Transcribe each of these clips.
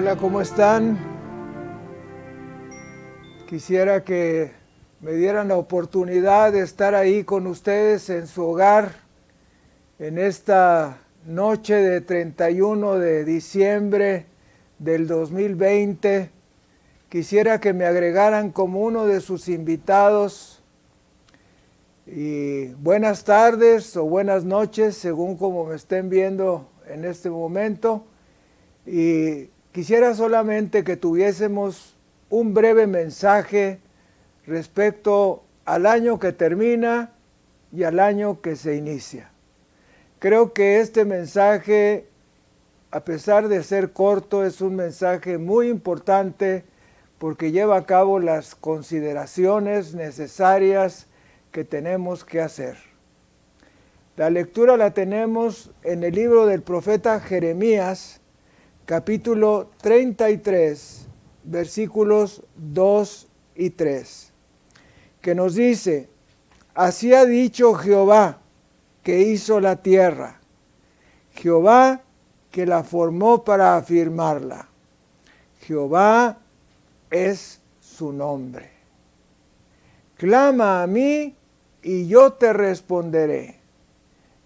Hola, ¿cómo están? Quisiera que me dieran la oportunidad de estar ahí con ustedes en su hogar en esta noche de 31 de diciembre del 2020. Quisiera que me agregaran como uno de sus invitados. Y buenas tardes o buenas noches, según como me estén viendo en este momento. Y Quisiera solamente que tuviésemos un breve mensaje respecto al año que termina y al año que se inicia. Creo que este mensaje, a pesar de ser corto, es un mensaje muy importante porque lleva a cabo las consideraciones necesarias que tenemos que hacer. La lectura la tenemos en el libro del profeta Jeremías, capítulo 33, versículos 2 y 3, que nos dice, así ha dicho Jehová que hizo la tierra, Jehová que la formó para afirmarla, Jehová es su nombre. Clama a mí y yo te responderé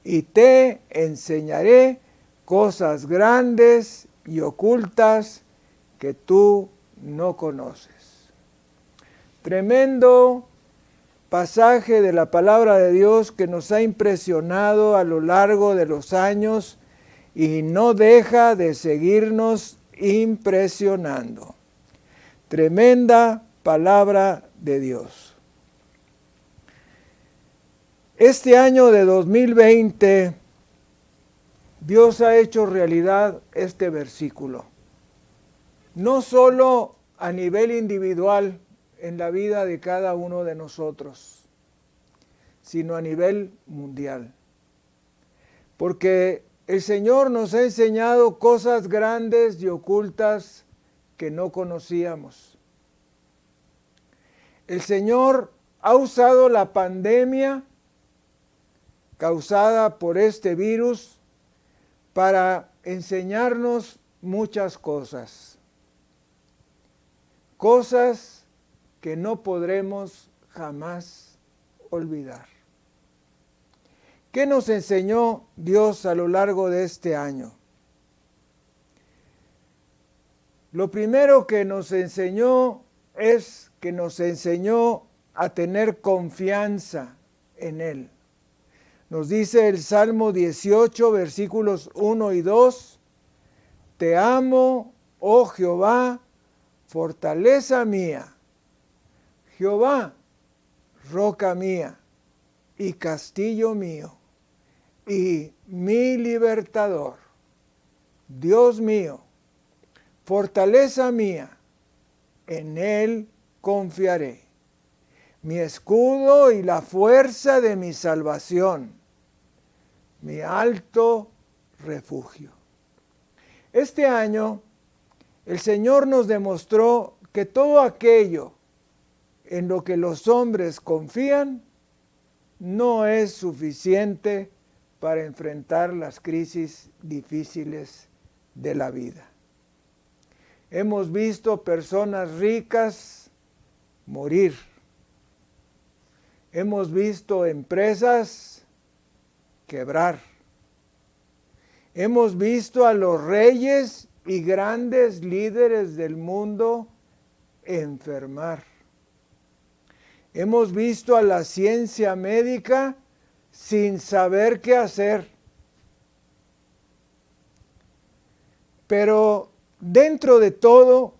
y te enseñaré cosas grandes y ocultas que tú no conoces. Tremendo pasaje de la palabra de Dios que nos ha impresionado a lo largo de los años y no deja de seguirnos impresionando. Tremenda palabra de Dios. Este año de 2020 Dios ha hecho realidad este versículo. No solo a nivel individual en la vida de cada uno de nosotros, sino a nivel mundial. Porque el Señor nos ha enseñado cosas grandes y ocultas que no conocíamos. El Señor ha usado la pandemia causada por este virus para enseñarnos muchas cosas. Cosas que no podremos jamás olvidar. ¿Qué nos enseñó Dios a lo largo de este año? Lo primero que nos enseñó es que nos enseñó a tener confianza en Él. Nos dice el Salmo 18, versículos 1 y 2, Te amo, oh Jehová, fortaleza mía. Jehová, roca mía y castillo mío y mi libertador. Dios mío, fortaleza mía, en Él confiaré. Mi escudo y la fuerza de mi salvación mi alto refugio. Este año el Señor nos demostró que todo aquello en lo que los hombres confían no es suficiente para enfrentar las crisis difíciles de la vida. Hemos visto personas ricas morir. Hemos visto empresas quebrar. Hemos visto a los reyes y grandes líderes del mundo enfermar. Hemos visto a la ciencia médica sin saber qué hacer. Pero dentro de todo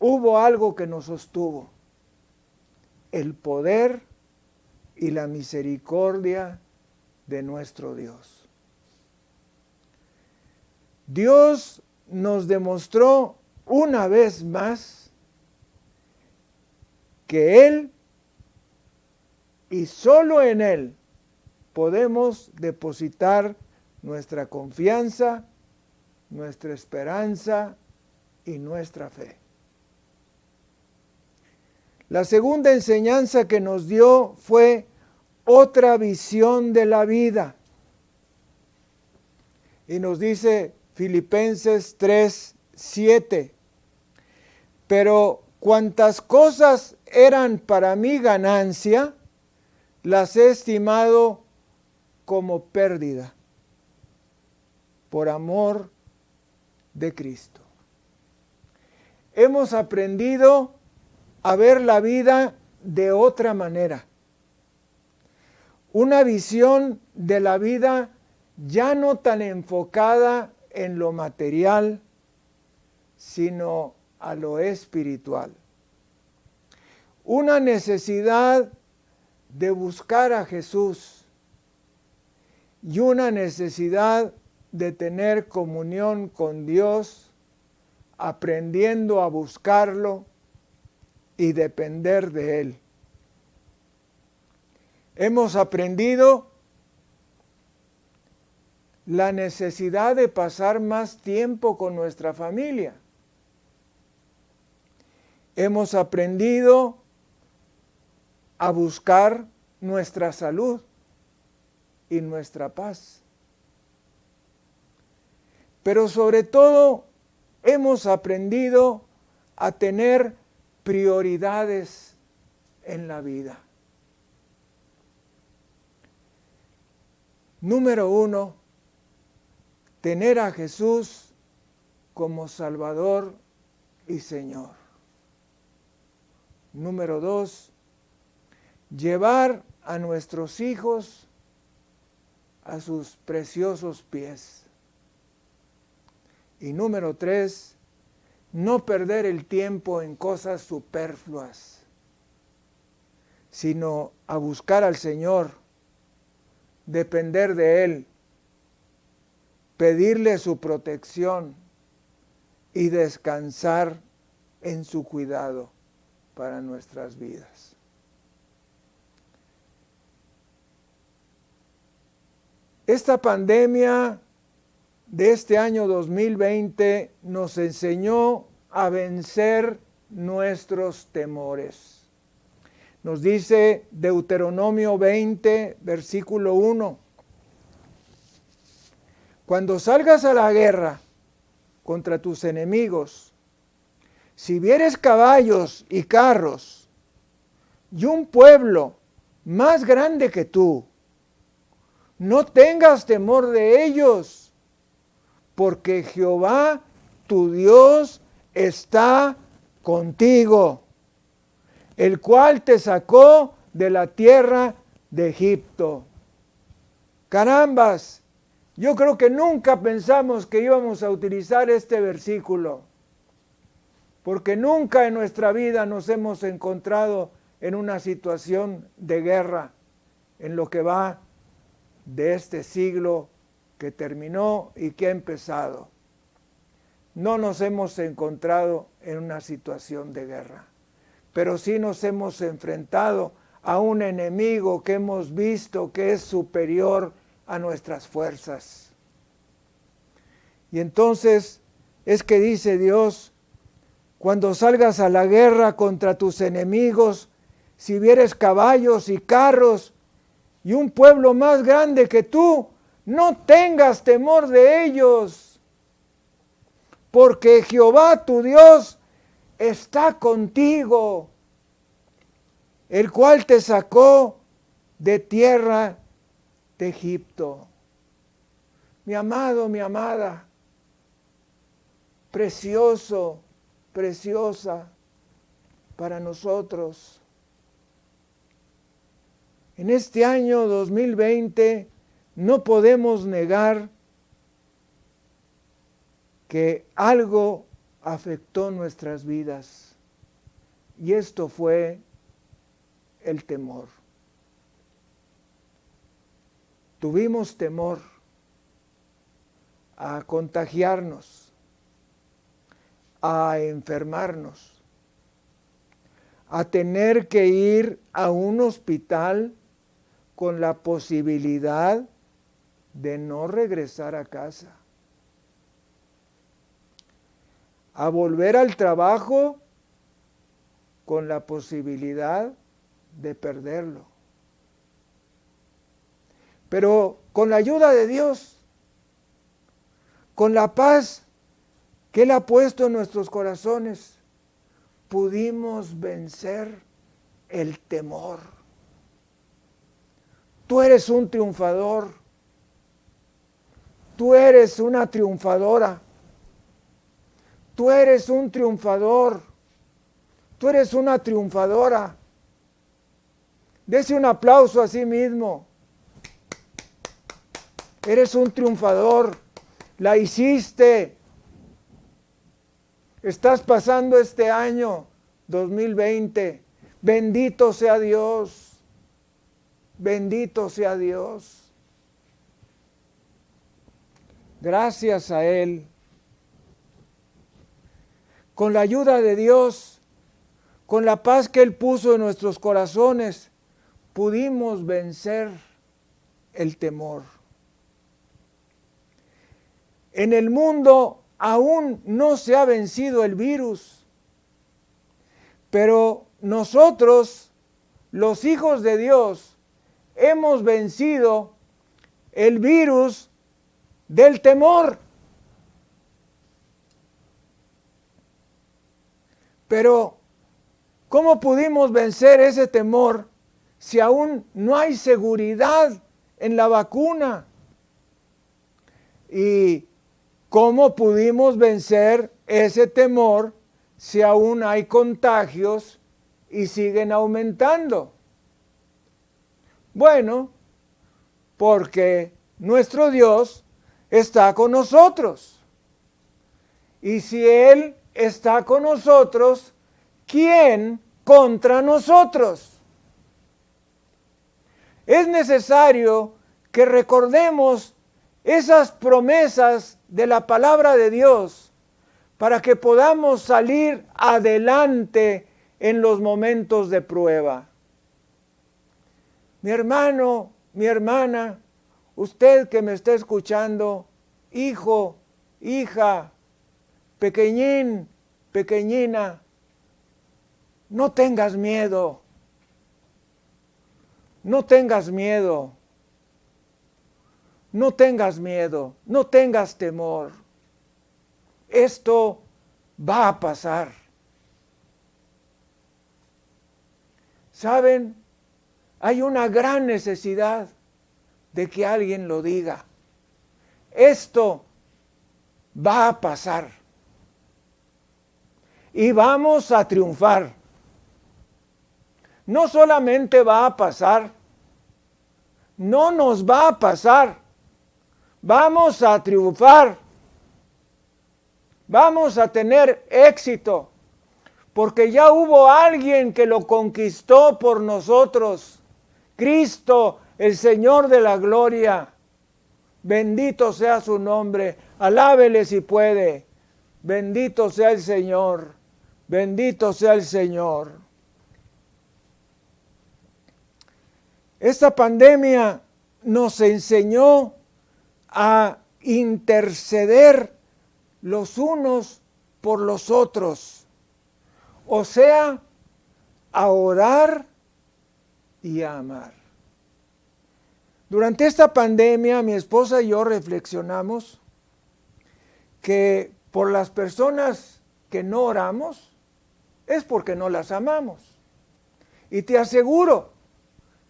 hubo algo que nos sostuvo. El poder y la misericordia de nuestro Dios. Dios nos demostró una vez más que Él y solo en Él podemos depositar nuestra confianza, nuestra esperanza y nuestra fe. La segunda enseñanza que nos dio fue otra visión de la vida. Y nos dice Filipenses 3, 7, pero cuantas cosas eran para mi ganancia, las he estimado como pérdida por amor de Cristo. Hemos aprendido a ver la vida de otra manera. Una visión de la vida ya no tan enfocada en lo material, sino a lo espiritual. Una necesidad de buscar a Jesús y una necesidad de tener comunión con Dios, aprendiendo a buscarlo y depender de Él. Hemos aprendido la necesidad de pasar más tiempo con nuestra familia. Hemos aprendido a buscar nuestra salud y nuestra paz. Pero sobre todo hemos aprendido a tener prioridades en la vida. Número uno, tener a Jesús como Salvador y Señor. Número dos, llevar a nuestros hijos a sus preciosos pies. Y número tres, no perder el tiempo en cosas superfluas, sino a buscar al Señor, depender de Él pedirle su protección y descansar en su cuidado para nuestras vidas. Esta pandemia de este año 2020 nos enseñó a vencer nuestros temores. Nos dice Deuteronomio 20, versículo 1. Cuando salgas a la guerra contra tus enemigos, si vieres caballos y carros y un pueblo más grande que tú, no tengas temor de ellos, porque Jehová, tu Dios, está contigo, el cual te sacó de la tierra de Egipto. Carambas, yo creo que nunca pensamos que íbamos a utilizar este versículo, porque nunca en nuestra vida nos hemos encontrado en una situación de guerra en lo que va de este siglo que terminó y que ha empezado. No nos hemos encontrado en una situación de guerra, pero sí nos hemos enfrentado a un enemigo que hemos visto que es superior a nuestras fuerzas. Y entonces es que dice Dios, cuando salgas a la guerra contra tus enemigos, si vieres caballos y carros y un pueblo más grande que tú, no tengas temor de ellos, porque Jehová tu Dios está contigo, el cual te sacó de tierra Egipto. Mi amado, mi amada, precioso, preciosa para nosotros. En este año 2020 no podemos negar que algo afectó nuestras vidas y esto fue el temor. tuvimos temor a contagiarnos, a enfermarnos, a tener que ir a un hospital con la posibilidad de no regresar a casa, a volver al trabajo con la posibilidad de perderlo pero con la ayuda de Dios, con la paz que Él ha puesto en nuestros corazones, pudimos vencer el temor. Tú eres un triunfador. Tú eres una triunfadora. Tú eres un triunfador. Tú eres una triunfadora. Dese un aplauso a sí mismo. Eres un triunfador. La hiciste. Estás pasando este año 2020. Bendito sea Dios. Bendito sea Dios. Gracias a Él. Con la ayuda de Dios, con la paz que Él puso en nuestros corazones, pudimos vencer el temor. En el mundo aún no se ha vencido el virus, pero nosotros, los hijos de Dios, hemos vencido el virus del temor. Pero, ¿cómo pudimos vencer ese temor si aún no hay seguridad en la vacuna? ¿Y cómo pudimos vencer ese temor si aún hay contagios y siguen aumentando? Bueno, porque nuestro Dios está con nosotros. Y si Él está con nosotros, ¿quién contra nosotros? Es necesario que recordemos esas promesas de la palabra de Dios para que podamos salir adelante en los momentos de prueba. Mi hermano, mi hermana, usted que me está escuchando, hijo, hija, pequeñín, pequeñina, no tengas miedo. No tengas miedo. No tengas miedo. No tengas temor. Esto va a pasar. ¿Saben? Hay una gran necesidad de que alguien lo diga. Esto va a pasar. Y vamos a triunfar. No solamente va a pasar, no nos va a pasar. Vamos a triunfar. Vamos a tener éxito porque ya hubo alguien que lo conquistó por nosotros. Cristo, el Señor de la gloria. Bendito sea su nombre. Alábele si puede. Bendito sea el Señor. Bendito sea el Señor. Esta pandemia nos enseñó a interceder los unos por los otros o sea, a orar y a amar. Durante esta pandemia mi esposa y yo reflexionamos que por las personas que no oramos es porque no las amamos. Y te aseguro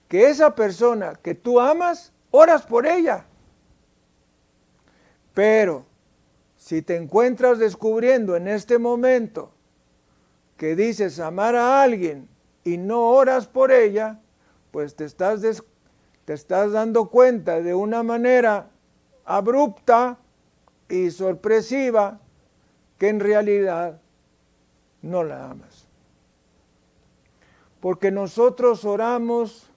que esa persona que tú amas, oras por ella. Pero si te encuentras descubriendo en este momento que dices amar a alguien y no oras por ella, pues te estás, te estás dando cuenta de una manera abrupta y sorpresiva que en realidad no la amas. Porque nosotros oramos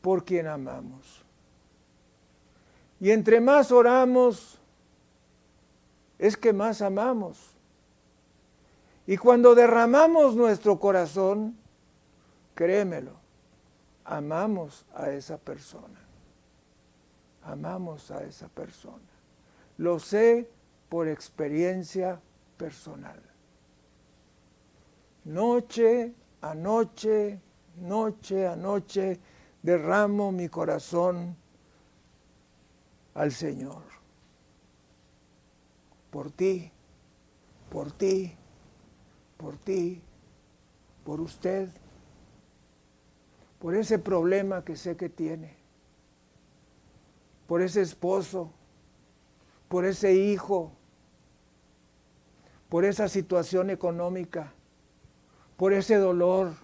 por quien amamos. Y entre más oramos, es que más amamos. Y cuando derramamos nuestro corazón, créemelo, amamos a esa persona. Amamos a esa persona. Lo sé por experiencia personal. Noche a noche, noche a noche, derramo mi corazón al Señor. Por ti, por ti, por ti, por usted, por ese problema que sé que tiene, por ese esposo, por ese hijo, por esa situación económica, por ese dolor,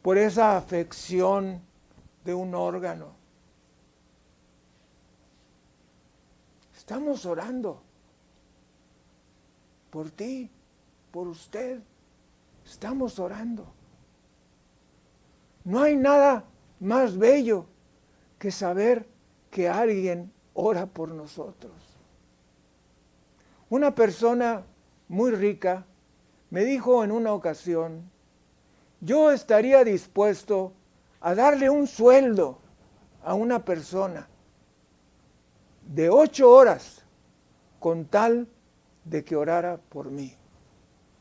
por esa afección de un órgano. Estamos orando por ti, por usted. Estamos orando. No hay nada más bello que saber que alguien ora por nosotros. Una persona muy rica me dijo en una ocasión, yo estaría dispuesto a darle un sueldo a una persona de ocho horas con tal de que orara por mí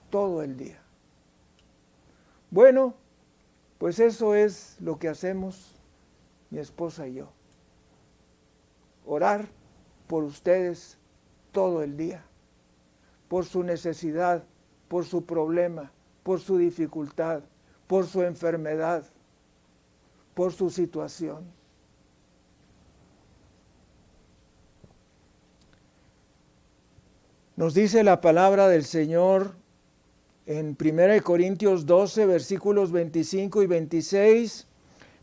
todo el día. Bueno, pues eso es lo que hacemos mi esposa y yo. Orar por ustedes todo el día, por su necesidad, por su problema, por su dificultad, por su enfermedad, por su situación. Nos dice la palabra del Señor en 1 Corintios 12, versículos 25 y 26,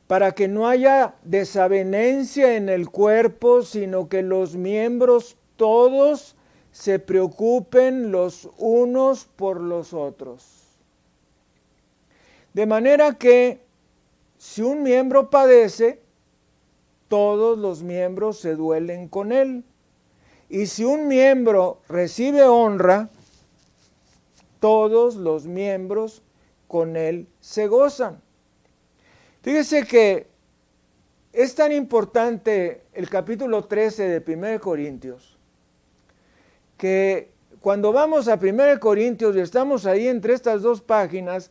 para que no haya desavenencia en el cuerpo, sino que los miembros todos se preocupen los unos por los otros. De manera que si un miembro padece, todos los miembros se duelen con él. Y si un miembro recibe honra, todos los miembros con él se gozan. Fíjese que es tan importante el capítulo 13 de 1 Corintios, que cuando vamos a 1 Corintios y estamos ahí entre estas dos páginas,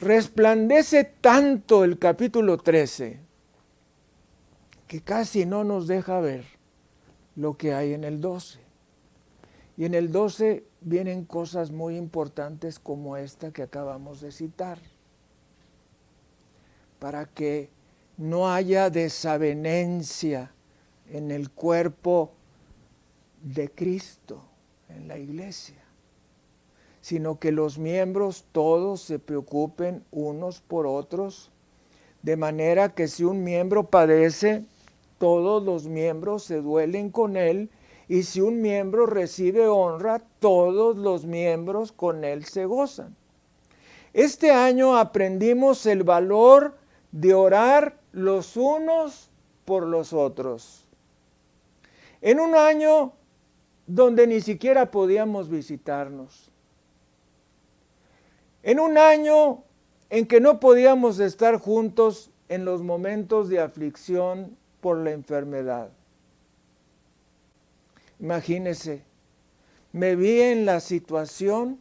resplandece tanto el capítulo 13 que casi no nos deja ver lo que hay en el 12. Y en el 12 vienen cosas muy importantes como esta que acabamos de citar, para que no haya desavenencia en el cuerpo de Cristo, en la iglesia, sino que los miembros todos se preocupen unos por otros, de manera que si un miembro padece, todos los miembros se duelen con él, y si un miembro recibe honra, todos los miembros con él se gozan. Este año aprendimos el valor de orar los unos por los otros. En un año donde ni siquiera podíamos visitarnos. En un año en que no podíamos estar juntos en los momentos de aflicción por la enfermedad. Imagínese, me vi en la situación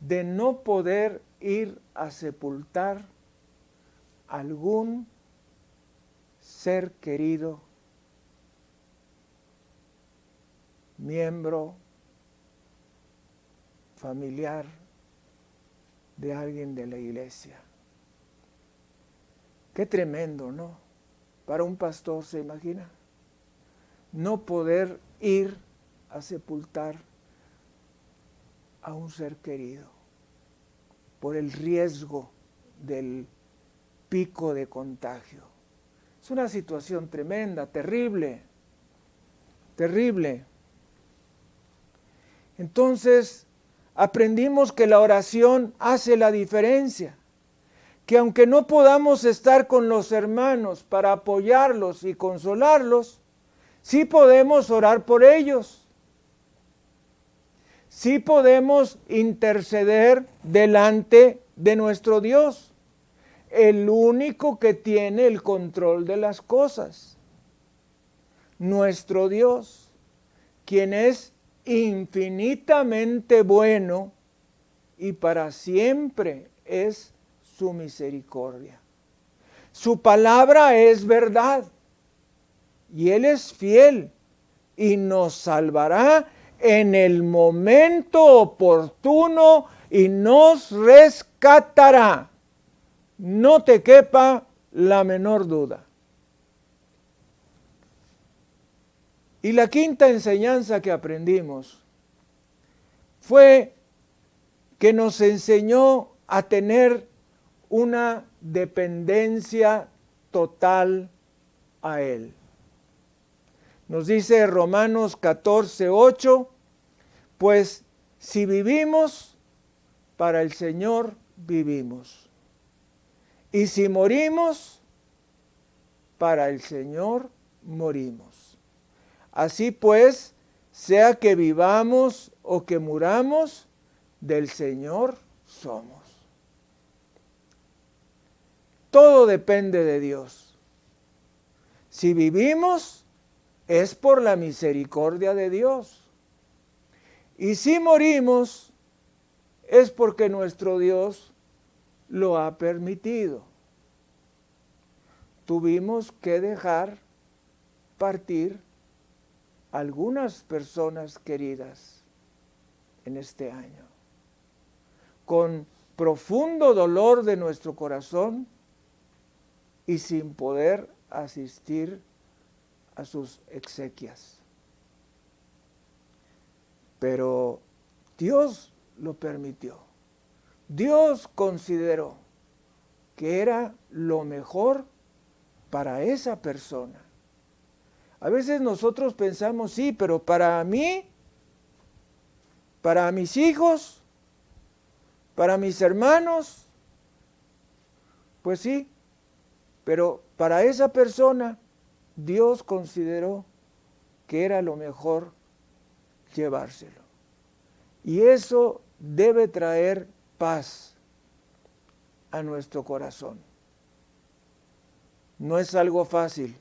de no poder ir a sepultar algún ser querido, miembro, familiar de alguien de la iglesia. Qué tremendo, ¿no? para un pastor, ¿se imagina? No poder ir a sepultar a un ser querido por el riesgo del pico de contagio. Es una situación tremenda, terrible, terrible. Entonces, aprendimos que la oración hace la diferencia que aunque no podamos estar con los hermanos para apoyarlos y consolarlos, sí podemos orar por ellos. Sí podemos interceder delante de nuestro Dios, el único que tiene el control de las cosas. Nuestro Dios, quien es infinitamente bueno y para siempre es su misericordia. Su palabra es verdad y Él es fiel y nos salvará en el momento oportuno y nos rescatará. No te quepa la menor duda. Y la quinta enseñanza que aprendimos fue que nos enseñó a tener una dependencia total a Él. Nos dice Romanos 14, 8, pues si vivimos, para el Señor vivimos. Y si morimos, para el Señor morimos. Así pues, sea que vivamos o que muramos, del Señor somos. Todo depende de Dios. Si vivimos, es por la misericordia de Dios. Y si morimos, es porque nuestro Dios lo ha permitido. Tuvimos que dejar partir algunas personas queridas en este año. Con profundo dolor de nuestro corazón y sin poder asistir a sus exequias. Pero Dios lo permitió. Dios consideró que era lo mejor para esa persona. A veces nosotros pensamos, sí, pero para mí, para mis hijos, para mis hermanos, pues sí, pero para esa persona Dios consideró que era lo mejor llevárselo. Y eso debe traer paz a nuestro corazón. No es algo fácil,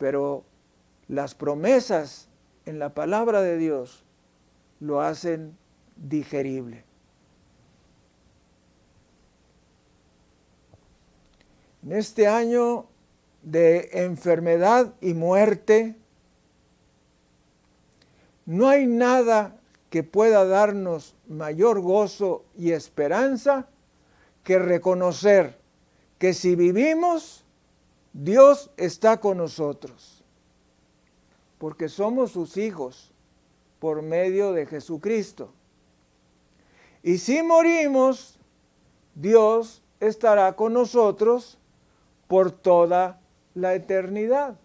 pero las promesas en la palabra de Dios lo hacen digerible. En este año de enfermedad y muerte, no hay nada que pueda darnos mayor gozo y esperanza que reconocer que si vivimos, Dios está con nosotros, porque somos sus hijos por medio de Jesucristo. Y si morimos, Dios estará con nosotros por toda la eternidad.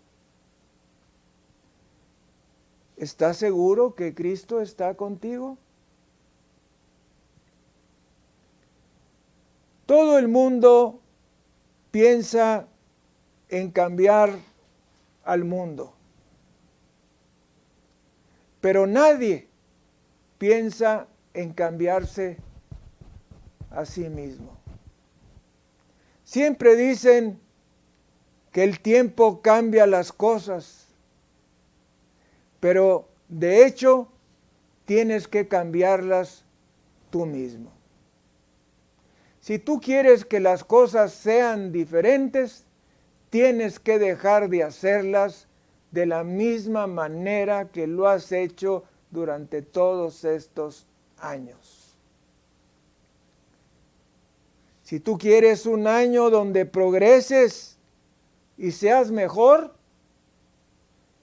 ¿Estás seguro que Cristo está contigo? Todo el mundo piensa en cambiar al mundo, pero nadie piensa en cambiarse a sí mismo. Siempre dicen, que el tiempo cambia las cosas, pero de hecho tienes que cambiarlas tú mismo. Si tú quieres que las cosas sean diferentes, tienes que dejar de hacerlas de la misma manera que lo has hecho durante todos estos años. Si tú quieres un año donde progreses, y seas mejor,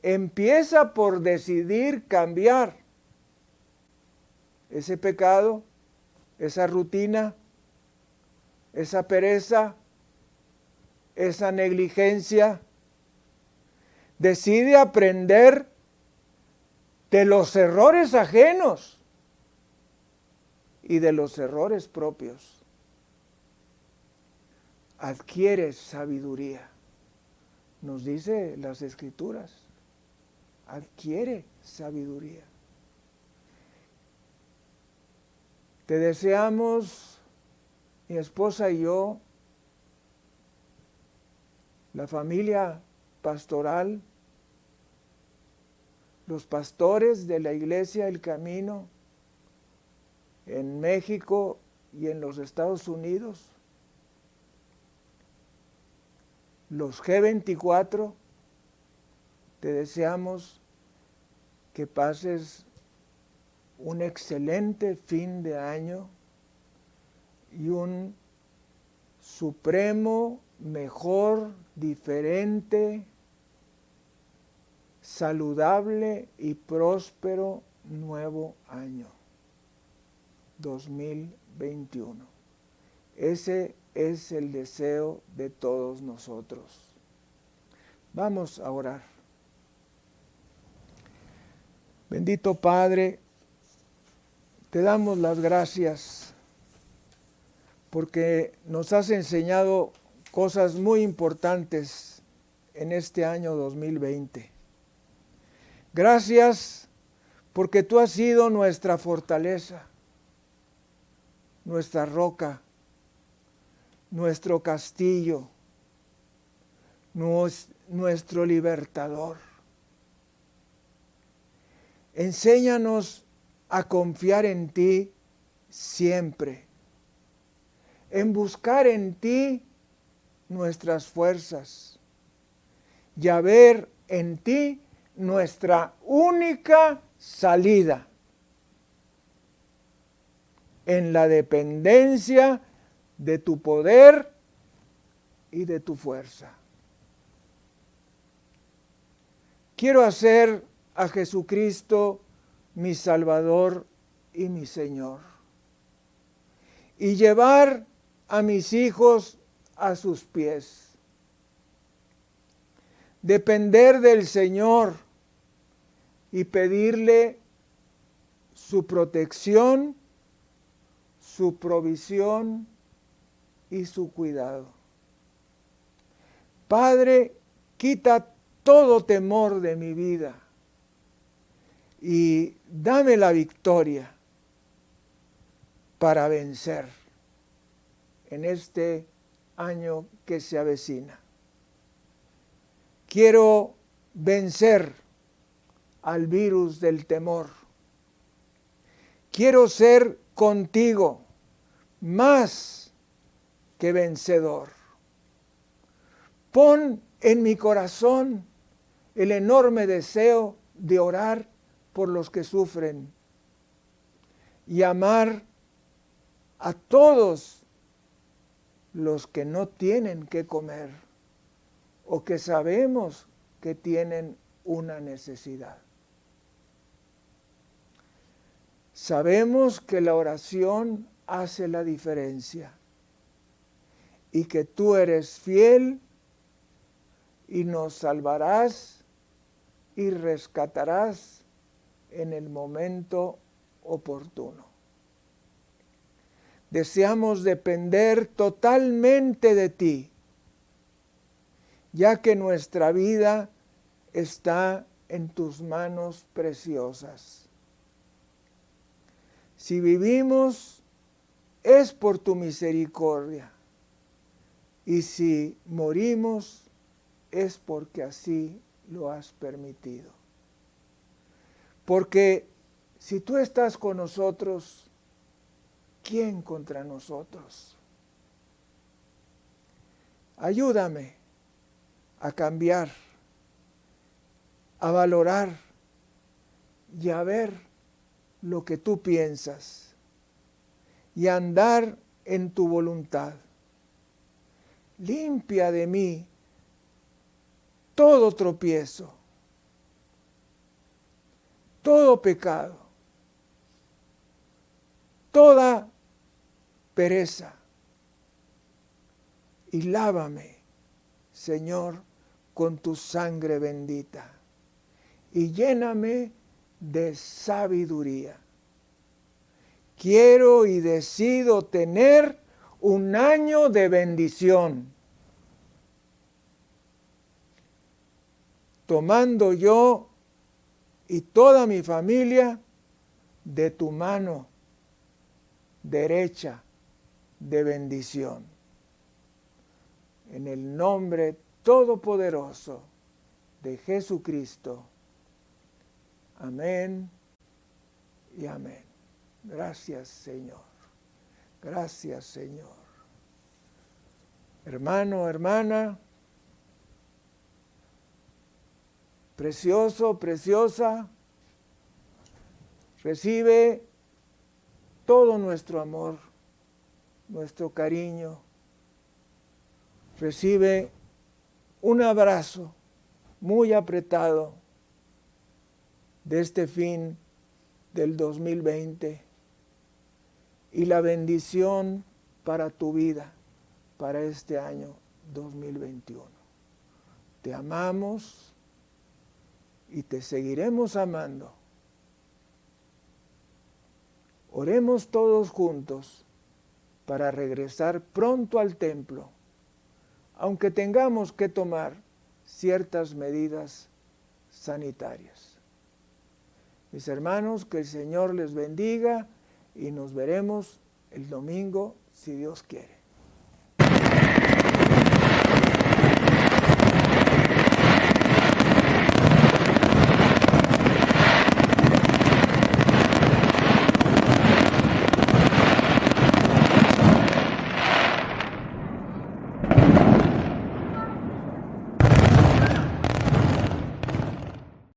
empieza por decidir cambiar ese pecado, esa rutina, esa pereza, esa negligencia. Decide aprender de los errores ajenos y de los errores propios. Adquiere sabiduría nos dice las escrituras, adquiere sabiduría. Te deseamos, mi esposa y yo, la familia pastoral, los pastores de la iglesia El Camino en México y en los Estados Unidos, los G24, te deseamos que pases un excelente fin de año y un supremo, mejor, diferente, saludable y próspero nuevo año 2021. Ese es el deseo de todos nosotros. Vamos a orar. Bendito Padre, te damos las gracias porque nos has enseñado cosas muy importantes en este año 2020. Gracias porque tú has sido nuestra fortaleza, nuestra roca, nuestro castillo, nuestro libertador. Enséñanos a confiar en ti siempre, en buscar en ti nuestras fuerzas y a ver en ti nuestra única salida en la dependencia de tu poder y de tu fuerza. Quiero hacer a Jesucristo mi Salvador y mi Señor y llevar a mis hijos a sus pies depender del Señor y pedirle su protección, su provisión y su cuidado. Padre, quita todo temor de mi vida y dame la victoria para vencer en este año que se avecina. Quiero vencer al virus del temor. Quiero ser contigo más que vencedor. Pon en mi corazón el enorme deseo de orar por los que sufren y amar a todos los que no tienen que comer o que sabemos que tienen una necesidad. Sabemos que la oración hace la diferencia y que tú eres fiel y nos salvarás y rescatarás en el momento oportuno. Deseamos depender totalmente de ti ya que nuestra vida está en tus manos preciosas. Si vivimos es por tu misericordia y si morimos es porque así lo has permitido. Porque si tú estás con nosotros, ¿quién contra nosotros? Ayúdame a cambiar, a valorar y a ver lo que tú piensas y a andar en tu voluntad. Limpia de mí todo tropiezo, todo pecado, toda pereza. Y lávame, Señor, con tu sangre bendita. Y lléname de sabiduría. Quiero y decido tener un año de bendición, tomando yo y toda mi familia de tu mano derecha de bendición. En el nombre todopoderoso de Jesucristo. Amén y amén. Gracias Señor. Gracias Señor. Hermano, hermana, precioso, preciosa, Recibe todo nuestro amor, nuestro cariño. Recibe un abrazo muy apretado de este fin del 2020 y la bendición para tu vida, para este año 2021. Te amamos y te seguiremos amando. Oremos todos juntos para regresar pronto al templo, aunque tengamos que tomar ciertas medidas sanitarias. Mis hermanos, que el Señor les bendiga y nos veremos el domingo si Dios quiere.